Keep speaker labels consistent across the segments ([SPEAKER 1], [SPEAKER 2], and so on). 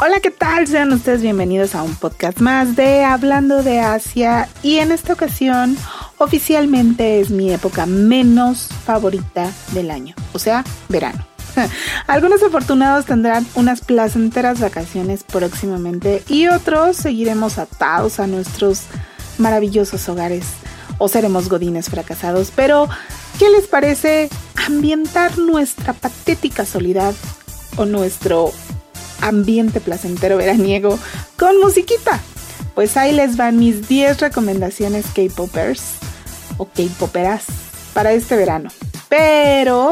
[SPEAKER 1] Hola, ¿qué tal? Sean ustedes bienvenidos a un podcast más de Hablando de Asia y en esta ocasión oficialmente es mi época menos favorita del año, o sea, verano. Algunos afortunados tendrán unas placenteras vacaciones próximamente y otros seguiremos atados a nuestros maravillosos hogares o seremos godines fracasados. Pero, ¿qué les parece ambientar nuestra patética soledad o nuestro ambiente placentero veraniego con musiquita? Pues ahí les van mis 10 recomendaciones K-Popers o K-Poperas para este verano. Pero,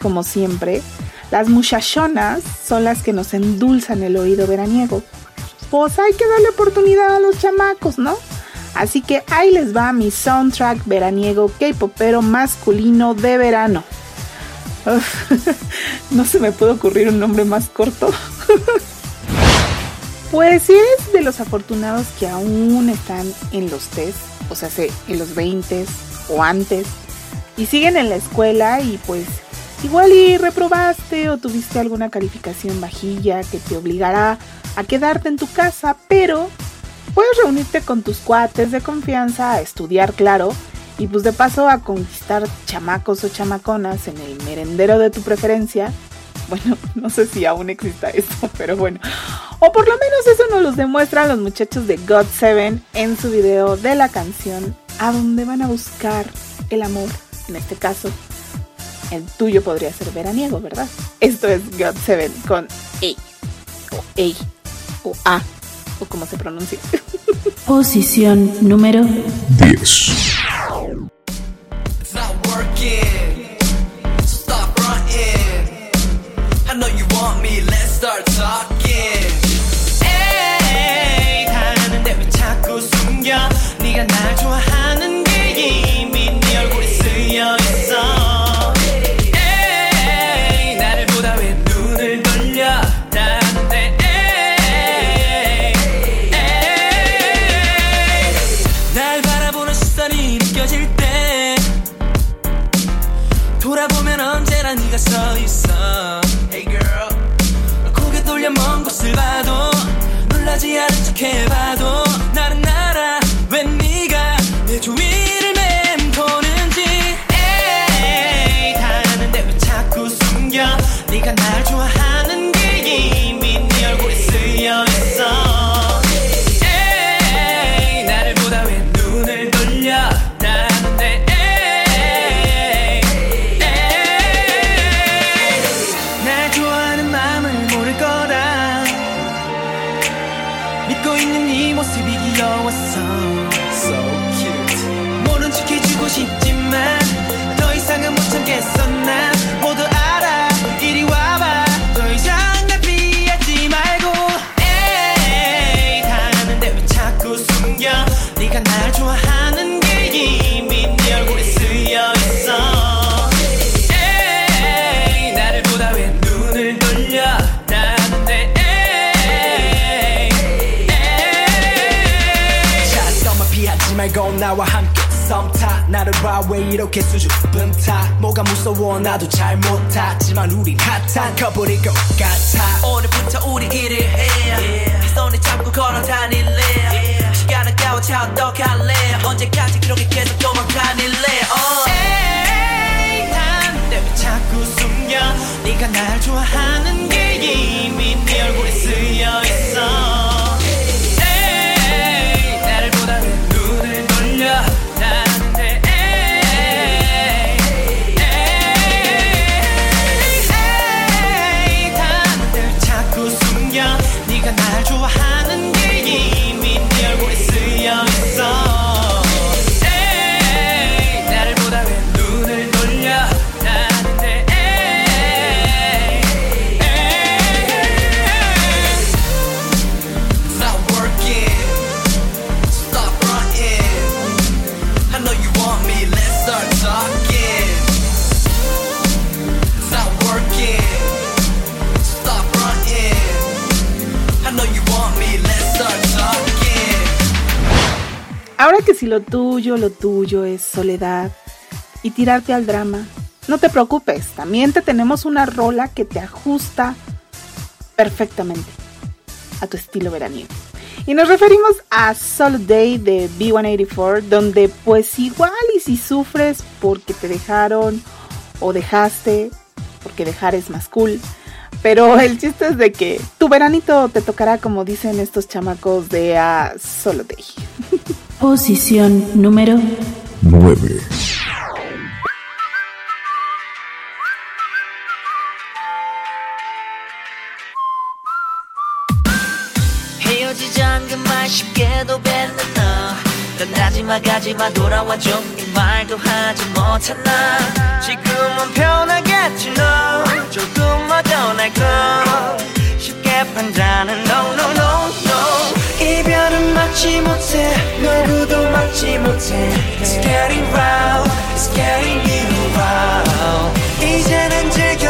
[SPEAKER 1] como siempre, las muchachonas son las que nos endulzan el oído veraniego. Pues hay que darle oportunidad a los chamacos, ¿no? Así que ahí les va mi soundtrack veraniego K-popero masculino de verano. no se me puede ocurrir un nombre más corto. pues si eres de los afortunados que aún están en los test, o sea, en los 20 o antes, y siguen en la escuela y pues igual y reprobaste o tuviste alguna calificación bajilla que te obligará a quedarte en tu casa, pero Puedes reunirte con tus cuates de confianza a estudiar, claro, y pues de paso a conquistar chamacos o chamaconas en el merendero de tu preferencia. Bueno, no sé si aún exista esto, pero bueno. O por lo menos eso nos lo demuestran los muchachos de God 7 en su video de la canción A donde van a buscar el amor. En este caso, el tuyo podría ser veraniego, ¿verdad? Esto es God 7 con A o A o A o como se pronuncia.
[SPEAKER 2] Posición número 10. 네가 날 좋아하는 energy.
[SPEAKER 3] 왜 이렇게 수줍은 타. 뭐가 무서워 나도 잘 못하지만 우린 핫한 커플일 것 같아. 오늘부터 우리 일을 해. yeah. 손에 잡고 걸어 다닐래. yeah. 시간은 가워차 어떡할래. 언제까지 그렇게 계속 도망다닐래. uh. 에이 난내 자꾸 숨겨? 네가 날 좋아하는 게 이미 네 얼굴에 쓰여 있어
[SPEAKER 1] lo tuyo, lo tuyo es soledad y tirarte al drama, no te preocupes, también te tenemos una rola que te ajusta perfectamente a tu estilo veraniego. Y nos referimos a Solo Day de B184, donde pues igual y si sufres porque te dejaron o dejaste, porque dejar es más cool. Pero el chiste es de que tu veranito te tocará como dicen estos chamacos de a Solo Day.
[SPEAKER 2] Posición número
[SPEAKER 3] 9. 쉽게도 뱉는 너. 떠나지마 가지마 돌아와줘 이 말도 하지 못하나. 지금은 편하겠지 너. 조금만 더날거. 쉽게 판단은 no no no no 이별은 막지 못해 누구도 막지 못해 It's getting round It's getting you round 이제는 즐겨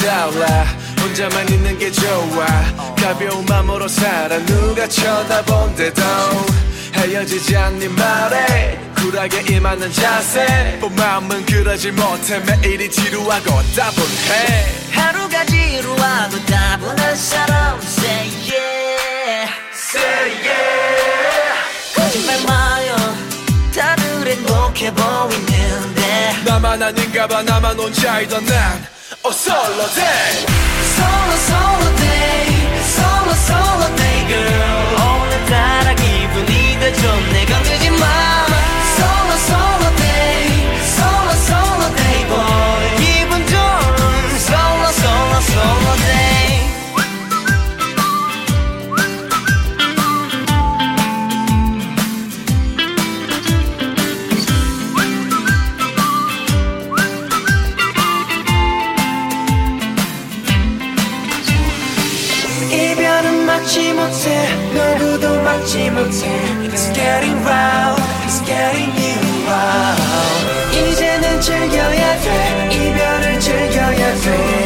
[SPEAKER 3] 달라. 혼자만 있는 게 좋아. 가벼운 마음으로 살아. 누가 쳐다본대도 헤어지지 않는 말에 쿨하게 임하는 자세. 뭐 마음은 그러지 못해. 매일이 지루하고 따분해. 하루가 지루하고 따분한 사람 Say yeah. Say yeah. 거짓말 마요. 다들 행복해 보이는데. 나만 아닌가 봐. 나만 혼자이던 난 Oh solo day Solo solo day Solo solo day girl 오늘따라 기분이 더 좋네 건들지 마 막지 못해 누구도 막지 못해 It's getting round It's getting you round 이제는 즐겨야 돼 이별을 즐겨야 돼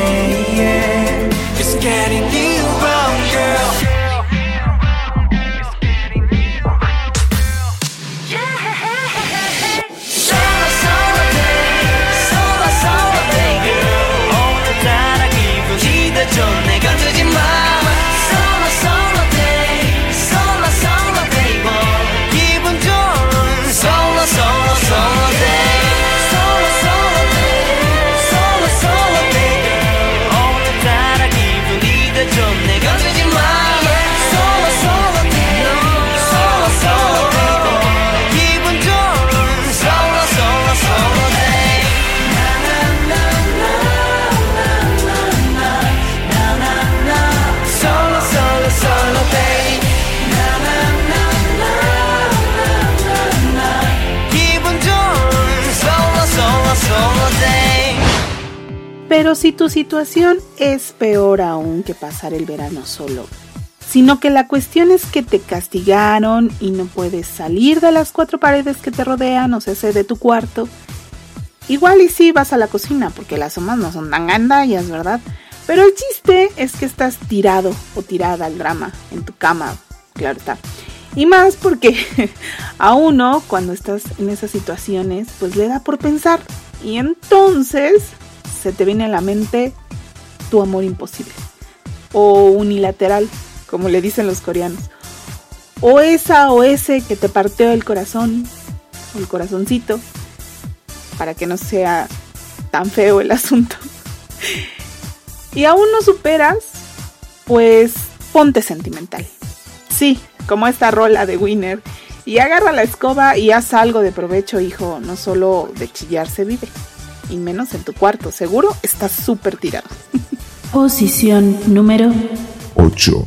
[SPEAKER 1] Pero si tu situación es peor aún que pasar el verano solo, sino que la cuestión es que te castigaron y no puedes salir de las cuatro paredes que te rodean, o sea, de tu cuarto, igual y sí vas a la cocina, porque las somas no son tan gandallas, ¿verdad? Pero el chiste es que estás tirado o tirada al drama en tu cama, claro está. Y más porque a uno cuando estás en esas situaciones pues le da por pensar y entonces se te viene a la mente tu amor imposible o unilateral como le dicen los coreanos o esa o ese que te partió el corazón o el corazoncito para que no sea tan feo el asunto y aún no superas, pues ponte sentimental. Sí, como esta rola de Winner. Y agarra la escoba y haz algo de provecho, hijo. No solo de chillar se vive. Y menos en tu cuarto. Seguro estás súper tirado.
[SPEAKER 2] Posición número
[SPEAKER 3] 8.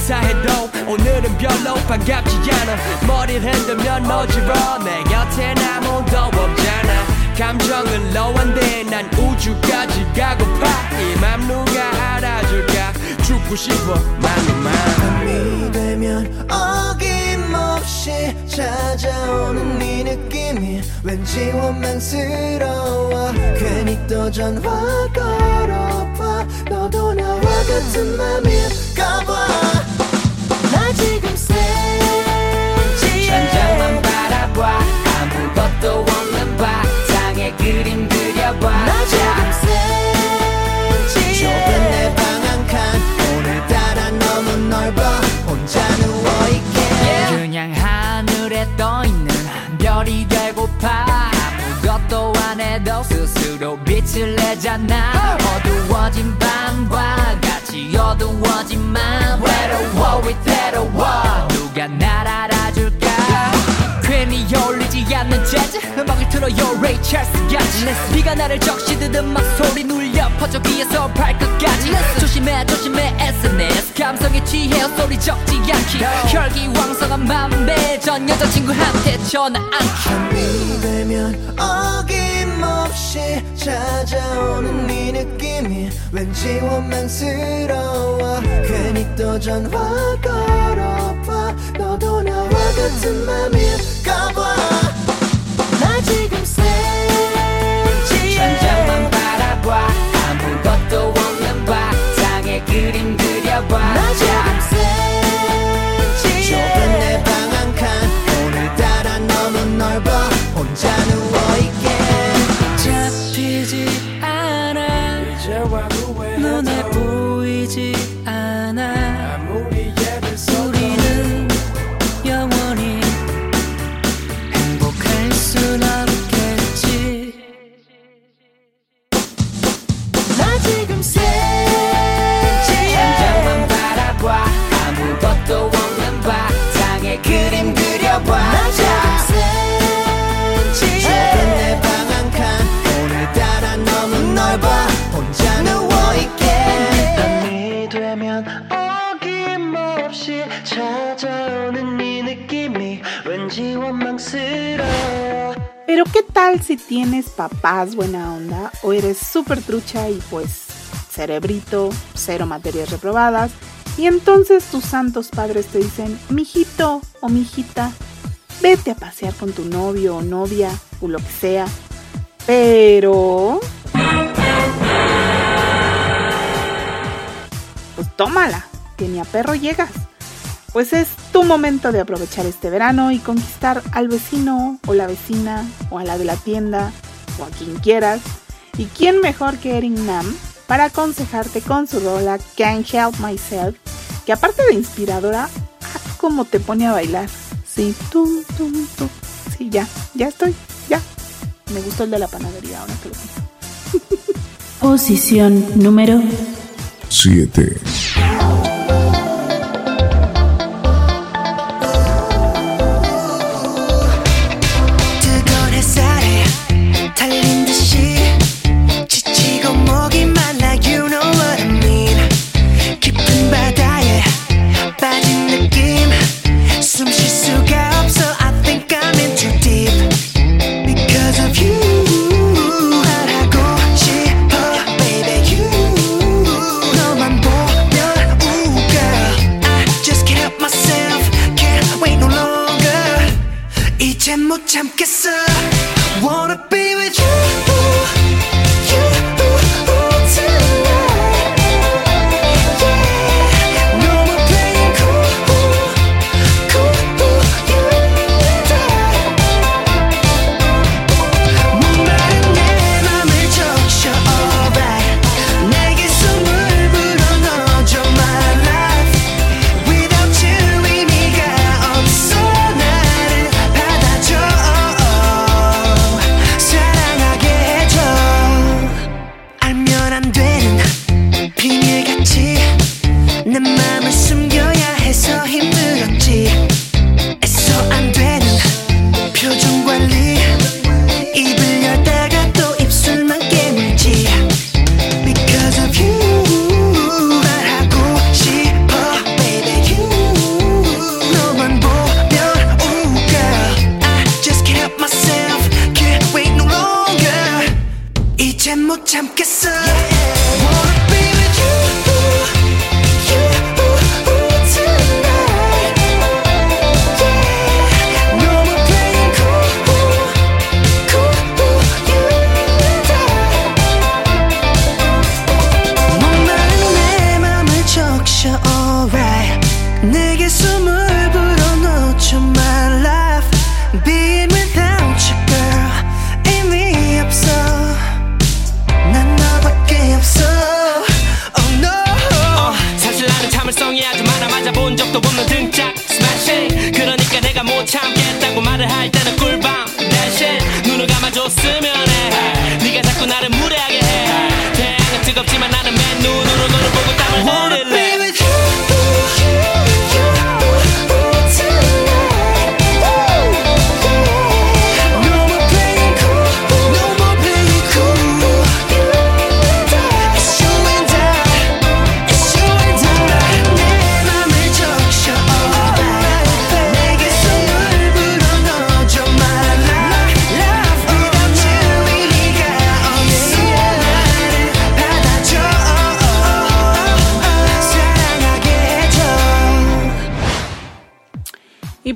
[SPEAKER 4] 인사해도 오늘은 별로 반갑지 않아. 머리를 흔들면 어지러 내 곁엔 아무도 없잖아. 감정은 low 한데 난 우주까지 가고파. 이 맘 누가 알아줄까? 죽고 싶어 맘만
[SPEAKER 5] 밤이 되면 어김없이 찾아오는 네 느낌이 왠지 원망스러워. 괜히 또 전화 걸어봐 너도 나와 같은 맘일까 봐
[SPEAKER 4] 별이 되고파. 아무것도 안 해도 스스로 빛을 내잖아. 어두워진 밤과 맘 외로워 위태로워 누가 날 알아줄까? 괜히 어울리지 않는 재즈? 음악을 틀어요 레이 찰스 같이 네가 나를 적시듯 음악 소리 눌려 퍼져 귀에서 발끝까지. 조심해 조심해 SNS 감성에 취해 소리 적지 않기. 혈기왕성한 맘배 전 여자친구한테 전화
[SPEAKER 5] 밤이 되면 어김없이 찾아오는 네 느낌이 왠지 원망스러워. 괜히 또 전화 걸어봐. 너도 나와 같은 맘일까
[SPEAKER 1] tal si tienes papás buena onda o eres súper trucha y pues cerebrito, cero materias reprobadas? Y entonces tus santos padres te dicen, mijito o mijita, vete a pasear con tu novio o novia o lo que sea. Pero... Pues tómala, que ni a perro llegas. Pues es tu momento de aprovechar este verano y conquistar al vecino o la vecina o a la de la tienda o a quien quieras. ¿Y quién mejor que Erin Nam para aconsejarte con su rola Can't Help Myself? Que aparte de inspiradora, ah, como te pone a bailar. Sí, tum, tum, tum. Sí, ya, ya estoy, ya. Me gustó el de la panadería ahora que lo pienso.
[SPEAKER 6] Posición número
[SPEAKER 7] 7.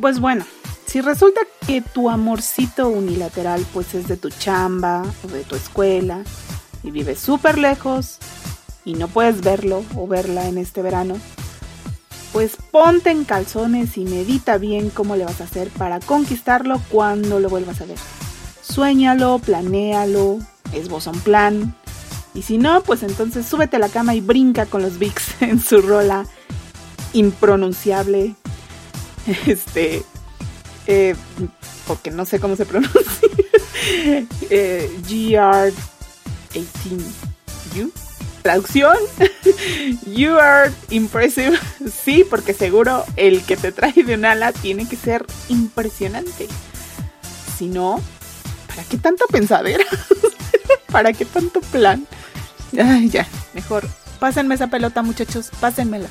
[SPEAKER 7] pues bueno, si resulta que tu amorcito unilateral pues es de tu chamba o de tu escuela y vives súper lejos y no puedes verlo o verla en este verano, pues ponte en calzones y medita bien cómo le vas a hacer para conquistarlo cuando lo vuelvas a ver. Suéñalo, planéalo, esboza un plan. Y si no, pues entonces súbete a la cama y brinca con los Bigs en su rola impronunciable Este, eh, porque no sé cómo se pronuncia, eh, GR18U. Traducción, You are impressive. Sí, porque seguro el que te trae de un ala tiene que ser impresionante. Si no, ¿para qué tanta pensadera? ¿Para qué tanto plan? Ay, ya, mejor. Pásenme esa pelota, muchachos, pásenmela.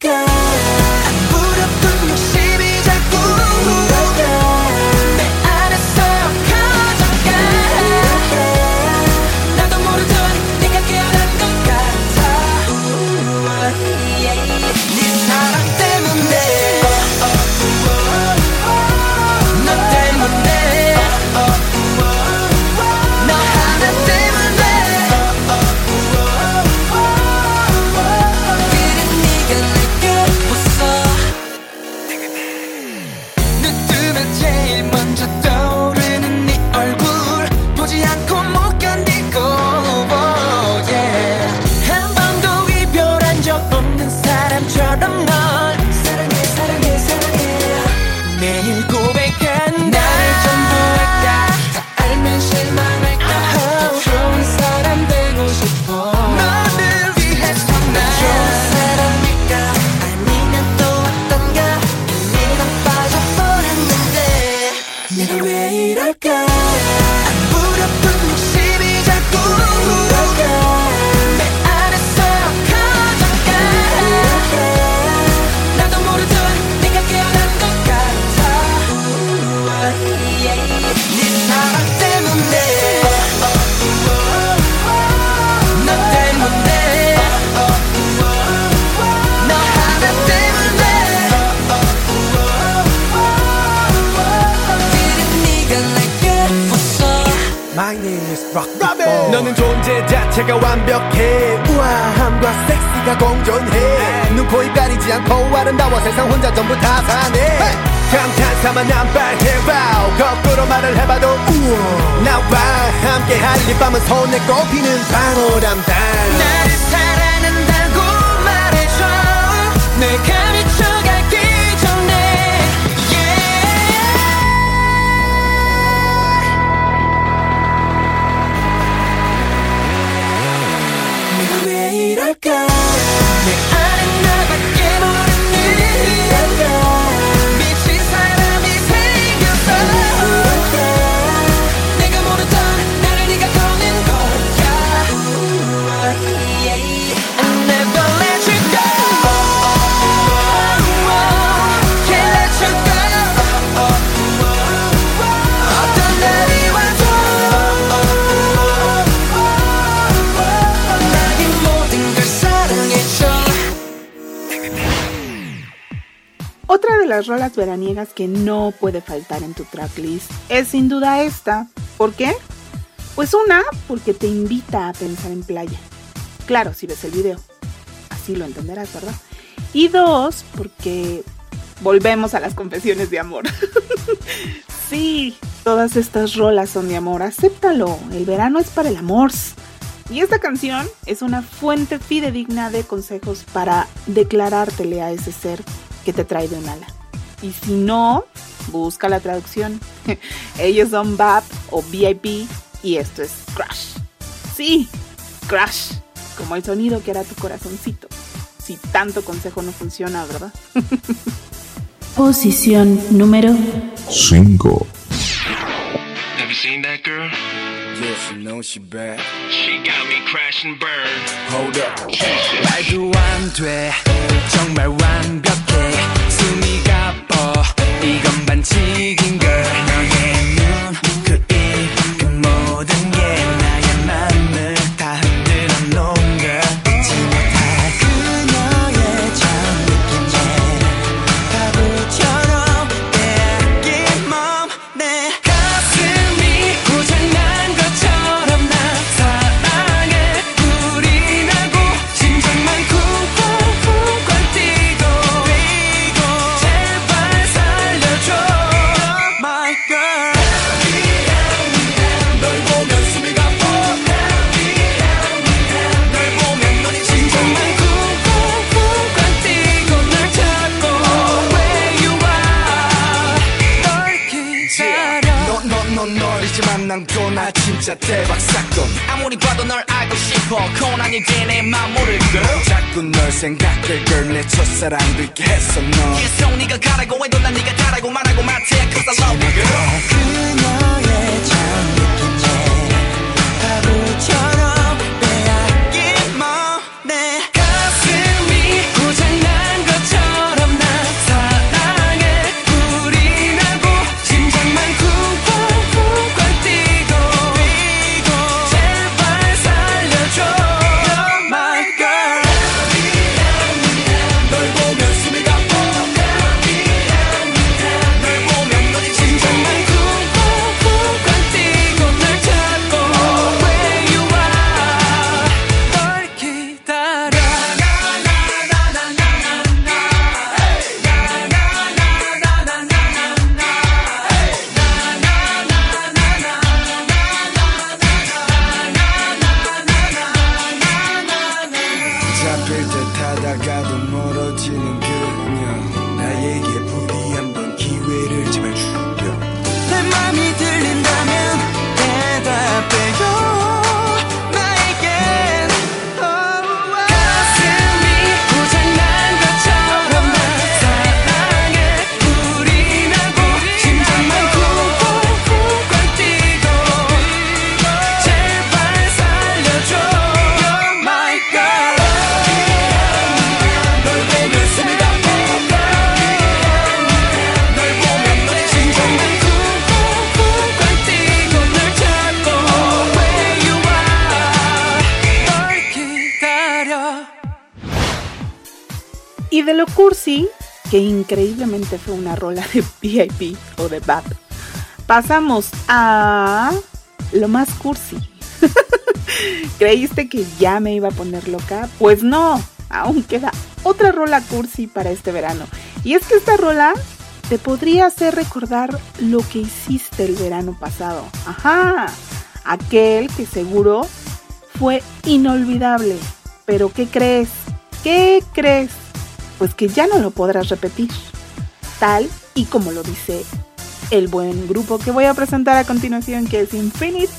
[SPEAKER 1] las rolas veraniegas que no puede faltar en tu tracklist es sin duda esta. ¿Por qué? Pues una, porque te invita a pensar en playa. Claro, si ves el video. Así lo entenderás, ¿verdad? Y dos, porque volvemos a las confesiones de amor. sí, todas estas rolas son de amor. Acéptalo. El verano es para el amor. Y esta canción es una fuente fidedigna de consejos para declarártele a ese ser que te trae de un ala. Y si no, busca la traducción. Ellos son BAP o VIP y esto es Crash. Sí, Crash, como el sonido que hará tu corazoncito. Si tanto consejo no funciona, ¿verdad?
[SPEAKER 6] Posición número
[SPEAKER 8] 5.
[SPEAKER 9] Have you seen that girl?
[SPEAKER 10] Yeah, she knows she bad.
[SPEAKER 9] She got me crash and burn.
[SPEAKER 10] Hold up.
[SPEAKER 7] 말도 안 돼 정말 완벽해 숨이 가뻐 이건 반칙인 걸 너의 눈 그 입 그 모든
[SPEAKER 1] rola de VIP o de BAP, pasamos a lo más cursi. ¿Creíste que ya me iba a poner loca? Pues no, aún queda otra rola cursi para este verano. Y es que esta rola te podría hacer recordar lo que hiciste el verano pasado. Ajá, aquel que seguro fue inolvidable. Pero ¿qué crees? ¿Qué crees? Pues que ya no lo podrás repetir. Tal y como lo dice el buen grupo que voy a presentar a continuación, que es Infinite,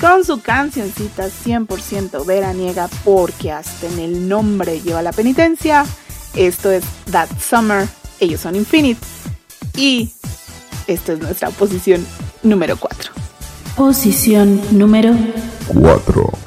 [SPEAKER 1] con su cancioncita 100% veraniega, porque hasta en el nombre lleva la penitencia. Esto es That Summer, ellos son Infinite, y esto es nuestra posición número 4.
[SPEAKER 6] Posición número
[SPEAKER 8] 4.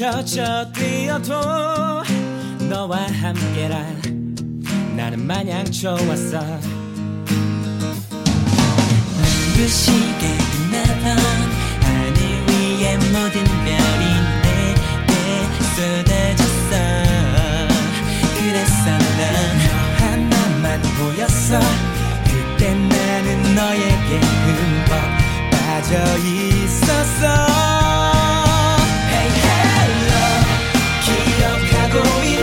[SPEAKER 7] 젖어 뛰어도
[SPEAKER 5] 너와 함께라 나는 마냥 좋았어. 그 시계 끝나던 하늘 위에 모든 별이 내게 쏟아졌어. 그래서 난너 하나만 보였어. 그때 나는 너에게 흠뻑 빠져 있었어
[SPEAKER 1] go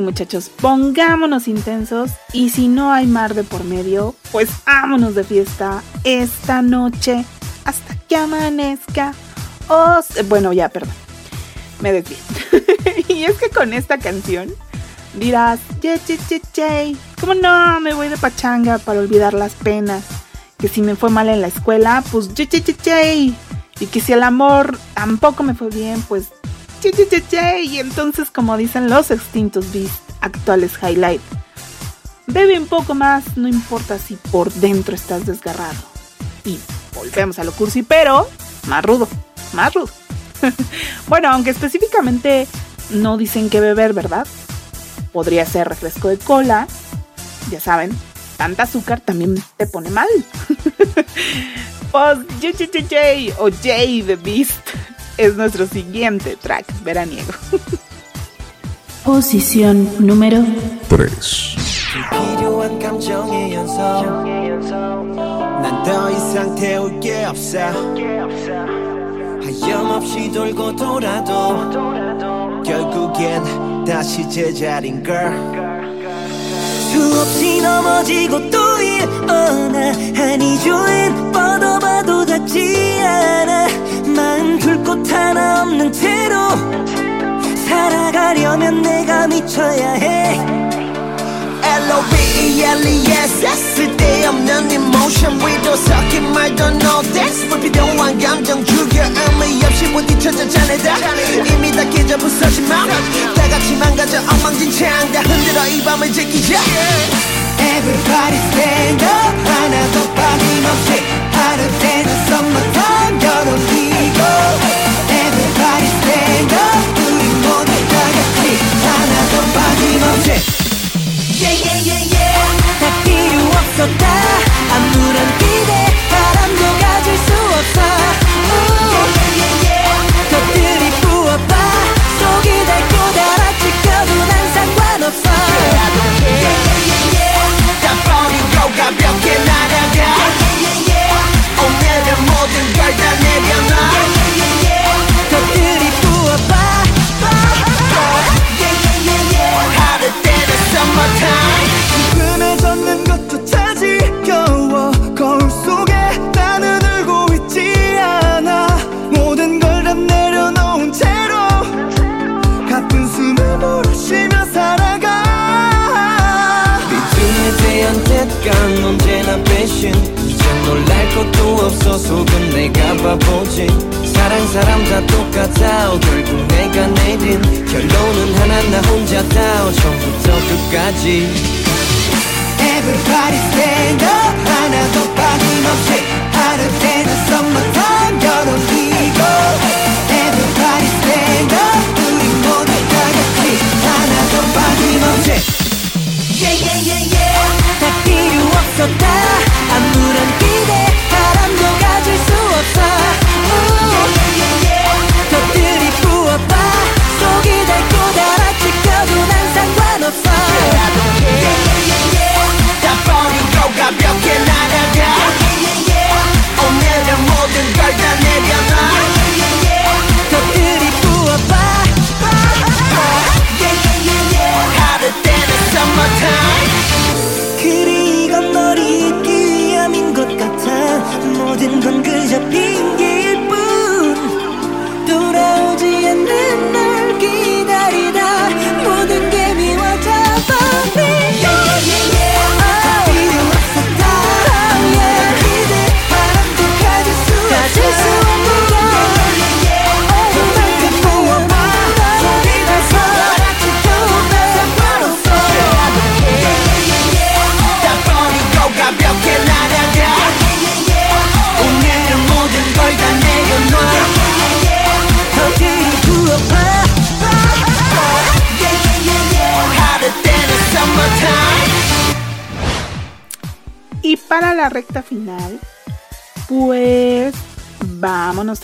[SPEAKER 1] Muchachos, pongámonos intensos y si no hay mar de por medio, pues vámonos de fiesta esta noche hasta que amanezca. O se- bueno, ya, perdón. Me desvié. y es que con esta canción dirás, ye, ye, ye, ye, ¿cómo no? Me voy de pachanga para olvidar las penas. Que si me fue mal en la escuela, pues ye, ye, ye. Y que si el amor tampoco me fue bien, pues. Y entonces, como dicen los extintos Beast actuales Highlight, bebe un poco más, no importa si por dentro estás desgarrado. Y volvemos a lo cursi, pero más rudo, más rudo. bueno, aunque específicamente no dicen qué beber, ¿verdad? Podría ser refresco de cola. Ya saben, tanta azúcar también te pone mal. pues o Jay the Beast es nuestro siguiente track veraniego.
[SPEAKER 6] Posición número
[SPEAKER 8] 3.
[SPEAKER 5] 필요한 감정의 연속 난 더 이상 태울 게 없어 하염없이 돌고 돌아도 결국엔 다시 제자린 걸 수없이 넘어지고 또 일어나. 한이 조엔 뻗어봐도 닿지 않아. 마음 둘 곳 하나 없는 채로 살아가려면 내가 미쳐야 해 L-O-V-E-L-E-S 쓸데없는 emotion 위도 섞인 말도 no thanks 불필요한 감정 죽여 의미 없이 부딪혀져 자네다. 이미 다 깨져 부서진 맘 다같이 망가져 엉망진
[SPEAKER 3] 채널 지키자.
[SPEAKER 7] Everybody stand up. 하나도 빠짐없이 하루 때는 summertime 열어리고. Everybody stand up. 우리 모두 다 같이 하나도 빠짐없이 Yeah yeah yeah yeah 다 필요 없었다 아무런 기대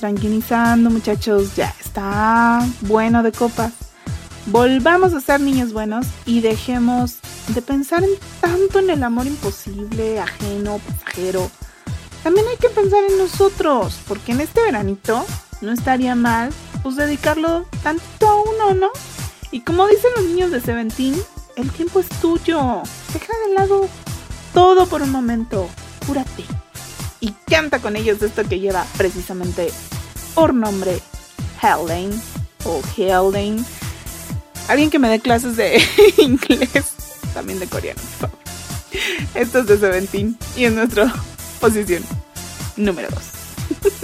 [SPEAKER 1] tranquilizando muchachos, ya está bueno de copas. Volvamos a ser niños buenos y dejemos de pensar en tanto en el amor imposible, ajeno, pasajero. También hay que pensar en nosotros, porque en este veranito no estaría mal pues dedicarlo tantito a uno, ¿no? Y como dicen los niños de Seventeen, el tiempo es tuyo. Deja de lado todo por un momento. Cúrate. Y canta con ellos esto que lleva precisamente por nombre Helen o Helen. Alguien que me dé clases de inglés, también de coreano, por favor. Esto es de Seventeen y es nuestra posición número 2.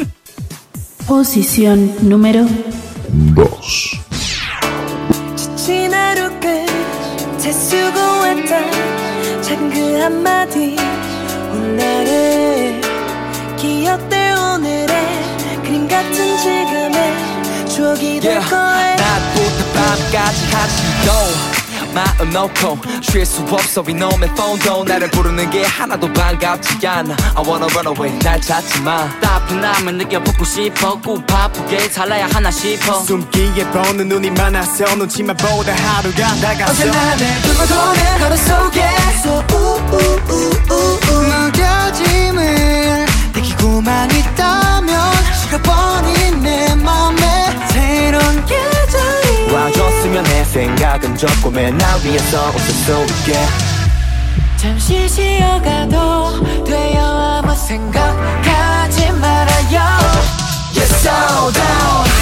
[SPEAKER 2] Posición número
[SPEAKER 8] 2.
[SPEAKER 7] 지친 하루 끝에 수고했다 작은 그 한마디 오늘의 약속이 yeah. 거야.
[SPEAKER 3] 낮부터 밤까지 같이 go 마음 놓고 쉴 수 없어. 이놈의 폰도 나를 부르는 게 하나도 반갑지 않아. I wanna run away. 날 찾지 마.
[SPEAKER 4] 따분함을 느껴보고 싶어. 꼭 바쁘게 살아야 하나 싶어.
[SPEAKER 5] 숨기에 보는 눈이 많아서 눈치만 보다 하루가 나갔어
[SPEAKER 7] 어제 나를 불러도 내 걸음 속에. 서우우우우 느껴짐을 느끼고만 있다면 시간 뻔히 내 맘을
[SPEAKER 3] 와줬으면 해. 생각은 적고 맨날 위에서 웃을 수 있게.
[SPEAKER 7] 잠시 쉬어가도 돼요 아무 생각하지 말아요. You're so down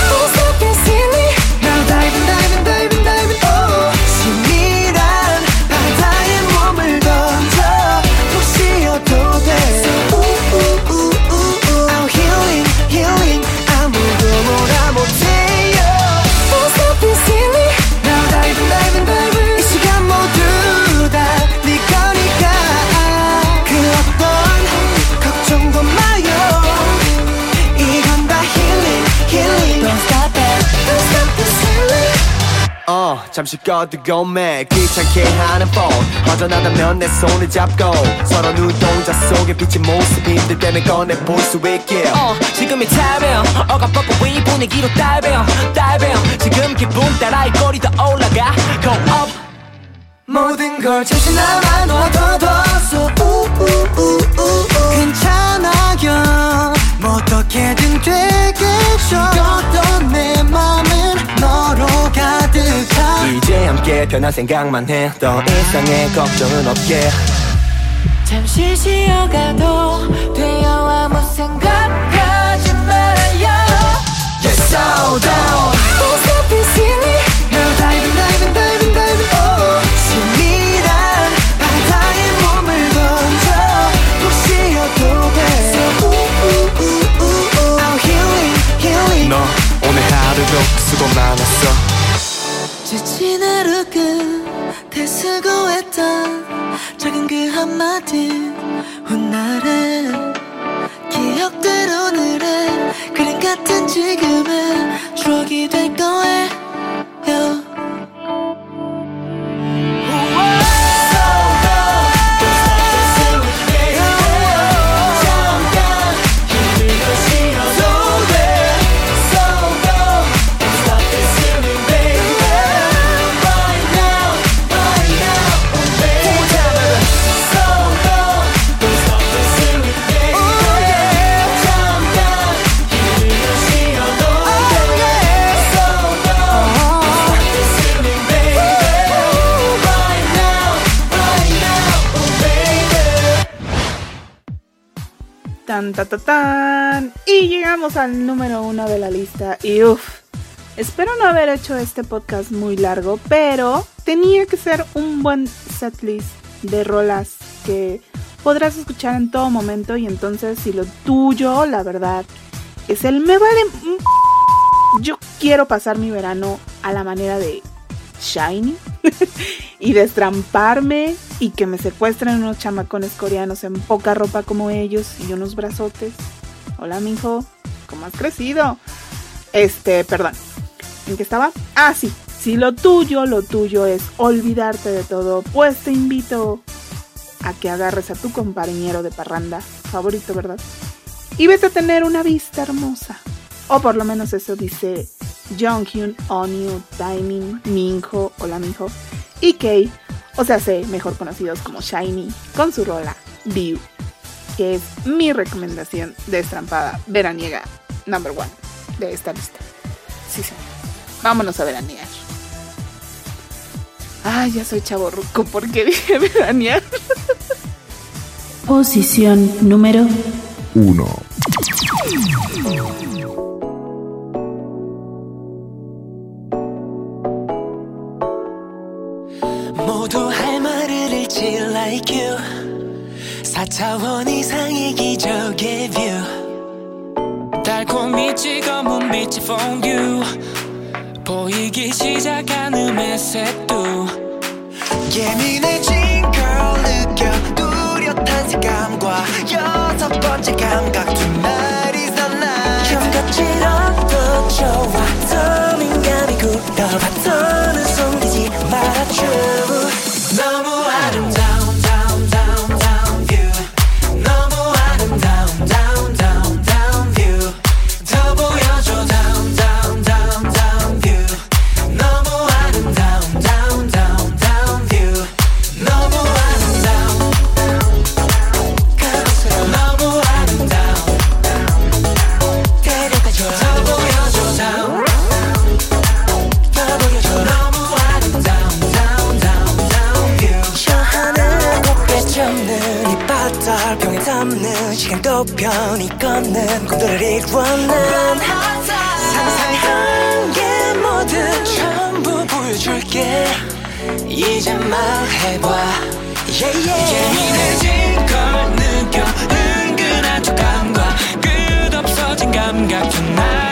[SPEAKER 5] 잠시 꺼두고 매. 귀찮게 하는 폰 허전하다면 내 손을 잡고 서로 눈동자 속에 비친 모습 힘들 때면 꺼내 볼 수 있게
[SPEAKER 4] 어 지금이 타이밍 어가뻗고 이 분위기로 다이빙 다이빙 지금 기분 따라 이 꼬리 더 올라가. Go up.
[SPEAKER 7] 모든 걸 잠시나마 우우우우우. 괜찮아요 뭐 어떻게든 되겠죠. 어떤 내 맘은 너로 가득하.
[SPEAKER 5] 이제 함께 변한 생각만 해. 더 이상의 걱정은 없게.
[SPEAKER 7] 잠시 쉬어가도 돼요 아무 생각하지 말아요. You're so down. Silly. Now
[SPEAKER 5] 너 오늘 하루도 수고 많았어.
[SPEAKER 7] 지친 하루 끝에 수고했던 작은 그 한마디 훗날에 기억들 오늘의 그림 같은 지금의 추억이 될 거예요
[SPEAKER 1] Y llegamos al número uno de la lista. Y uff, espero no haber hecho este podcast muy largo, pero tenía que ser un buen setlist de rolas que podrás escuchar en todo momento. Y entonces, si lo tuyo, la verdad, es el me vale. Yo quiero pasar mi verano a la manera de Shiny y destramparme y que me secuestren unos chamacones coreanos en poca ropa como ellos y unos brazotes. Hola, mijo, ¿cómo has crecido? Este, perdón. ¿En qué estaba? Ah, sí. Si lo tuyo, lo tuyo es olvidarte de todo, pues te invito a que agarres a tu compañero de parranda favorito, ¿verdad? Y vete a tener una vista hermosa. O por lo menos eso dice Jonghyun, Onyu, Taemin, Minho, hola Minho, y Kei, o sea, sé, mejor conocidos como Shiny, con su rola View, que es mi recomendación de estrampada veraniega number one de esta lista. Sí, señor. Vámonos a veranear. Ay, ya soy chaborruco porque dije veranear.
[SPEAKER 2] Posición número
[SPEAKER 8] 1.
[SPEAKER 7] Like you. 4차원 이상의 기적의 뷰
[SPEAKER 11] 달콤히 찍어문 빛이 퐁듀 보이기 시작한 음의 색도.
[SPEAKER 7] 예민해진 걸 느껴 뚜렷한 색감과 여섯 번째 감각. Tonight 감각질어도 좋아. 더 민감히 더는 숨기지 말아줘 바다 병에 담는 시간도 편히 걷는 꿈들을 이루어낸 상상한 게 뭐든 전부 보여줄게. 이제 말해봐. Yeah, yeah.
[SPEAKER 11] 예민해진 걸 느껴. 은근한 촉감과 끝없어진 감각. Tonight is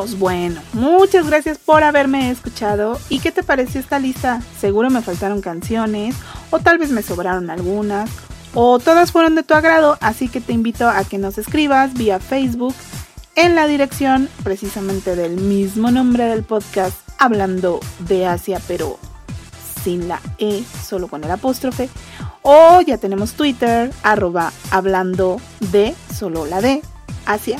[SPEAKER 1] pues bueno, muchas gracias por haberme escuchado. ¿Y qué te pareció esta lista? Seguro me faltaron canciones o tal vez me sobraron algunas o todas fueron de tu agrado, así que te invito a que nos escribas vía Facebook en la dirección precisamente del mismo nombre del podcast, hablando de Asia, pero sin la E, solo con el apóstrofe. O ya tenemos Twitter, arroba hablando de, solo la D, Asia.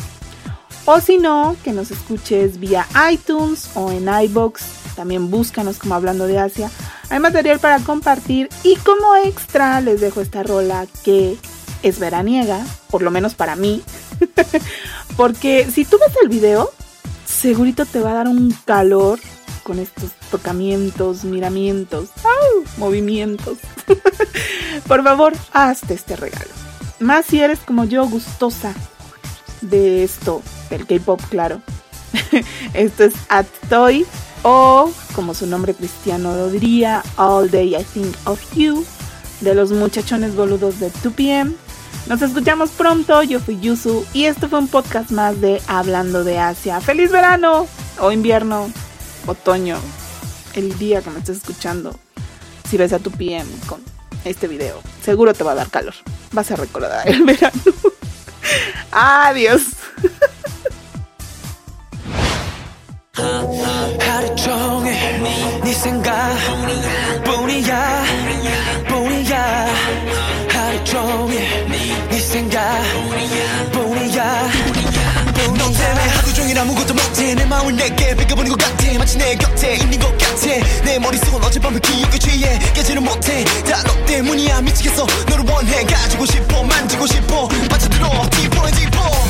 [SPEAKER 1] O si no, que nos escuches vía iTunes o en iBox. También búscanos como hablando de Asia. Hay material para compartir y como extra les dejo esta rola que es veraniega, por lo menos para mí. Porque si tú ves el video, segurito te va a dar un calor con estos tocamientos, miramientos, movimientos. por favor, hazte este regalo. Más si eres como yo, gustosa de esto, del K-pop, claro. esto es At Toy o, como su nombre cristiano lo diría, All Day I Think of You, de los muchachones boludos de 2PM. Nos escuchamos pronto, yo fui Yusu y esto fue un podcast más de Hablando de Asia. ¡Feliz verano! O invierno, otoño, el día que me estés escuchando. Si ves a tu PM con este video, seguro te va a dar calor. Vas a recordar el verano. Adiós.
[SPEAKER 12] 하루 종일 네 생각뿐이야 뿐이야 하루 종일 네 생각 아무것도 못해. 내 마음을 내게 뺏겨버린 것 같아. 마치 내 곁에 있는 것 같아. 내 머릿속은 어젯밤의 기억에 취해. 깨지는 못해. 다 너 때문이야. 미치겠어. 너를 원해. 가지고 싶어. 만지고 싶어. 빠져들어. and deeper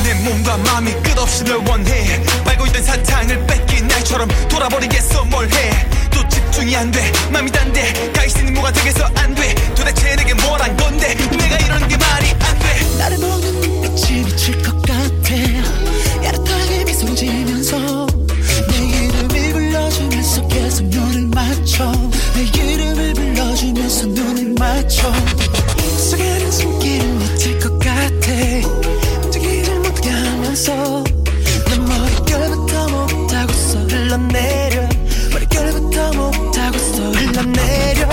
[SPEAKER 12] 내 몸과 마음이 끝없이 널 원해. 빨고 있던 사탕을 뺏긴 날처럼 돌아버리겠어. 뭘해 또 집중이 안돼. 맘이 단데. 가 있으니 뭐가 되겠어 안돼. 도대체 내게 뭘 한 건데? 내가 이러는 게 말이 안돼.
[SPEAKER 7] 나를 보는 눈빛이 미칠 것 같아 야릇하게 미소를 지면서 내 이름을 불러주면서 계속 눈을 맞춰. 내 이름을 불러주면서 눈을 맞춰. 속에는 숨길을 미칠 것 같아. 움직이질 못하게 하면서 내 머릿결부터 목타고서 흘러내려. 머릿결부터 목타고서 흘러내려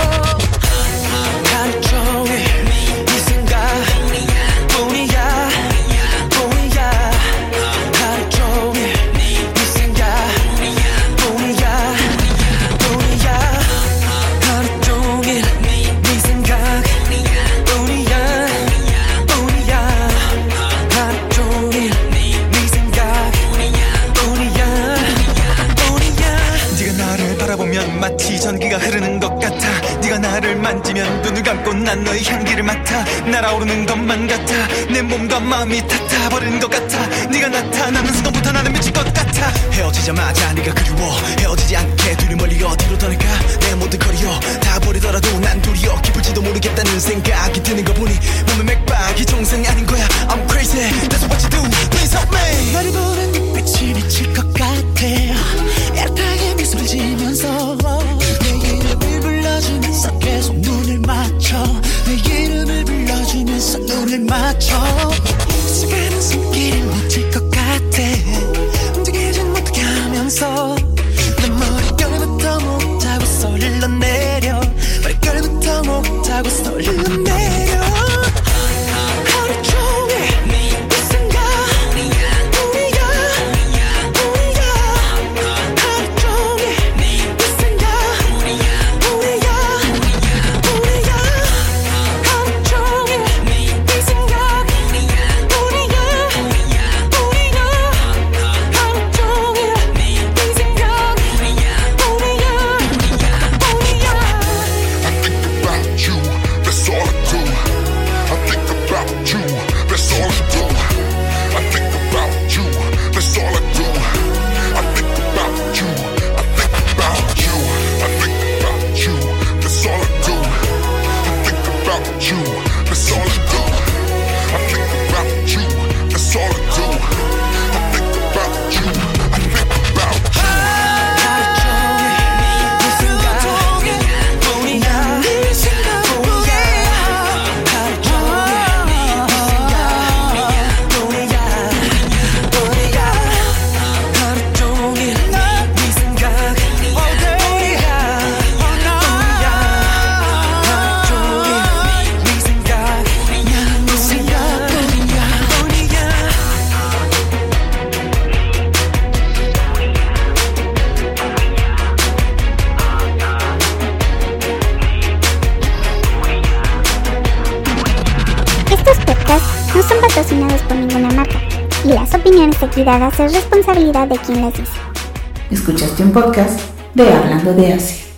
[SPEAKER 13] dadas es responsabilidad de quien las dice.
[SPEAKER 1] Escuchaste un podcast de Hablando de Asia.